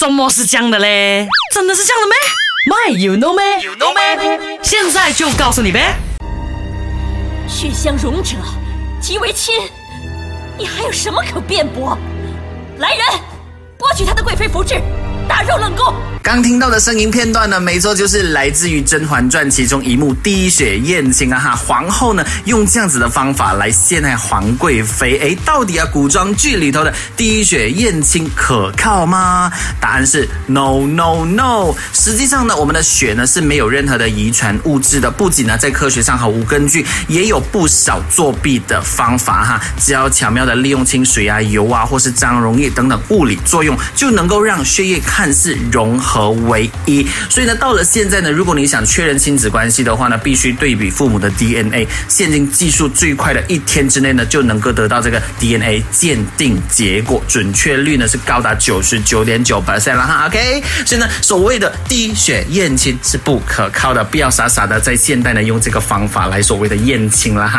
怎么是这样的嘞？真的是这样的咩？My you know 咩？You know 咩？现在就告诉你呗。血相融者即为亲，你还有什么可辩驳？来人，剥取他的贵妃服饰，大肉冷宫。刚听到的声音片段呢，没错，就是来自于《甄嬛传》其中一幕滴血验亲啊哈！皇后呢用这样子的方法来陷害皇贵妃，哎，到底啊古装剧里头的滴血验亲可靠吗？答案是 no no no。实际上呢，我们的血呢是没有任何的遗传物质的，不仅呢在科学上毫无根据，也有不少作弊的方法哈。只要巧妙的利用清水啊、油啊或是张溶液等等物理作用，就能够让血液看是融合。合为一，所以呢，到了现在呢，如果你想确认亲子关系的话呢，必须对比父母的 DNA。现今技术最快的一天之内呢，就能够得到这个 DNA 鉴定结果，准确率呢是高达九十九点九 percent 了哈。OK，所以呢，所谓的滴血验亲是不可靠的，不要傻傻的在现代呢用这个方法来所谓的验亲了哈。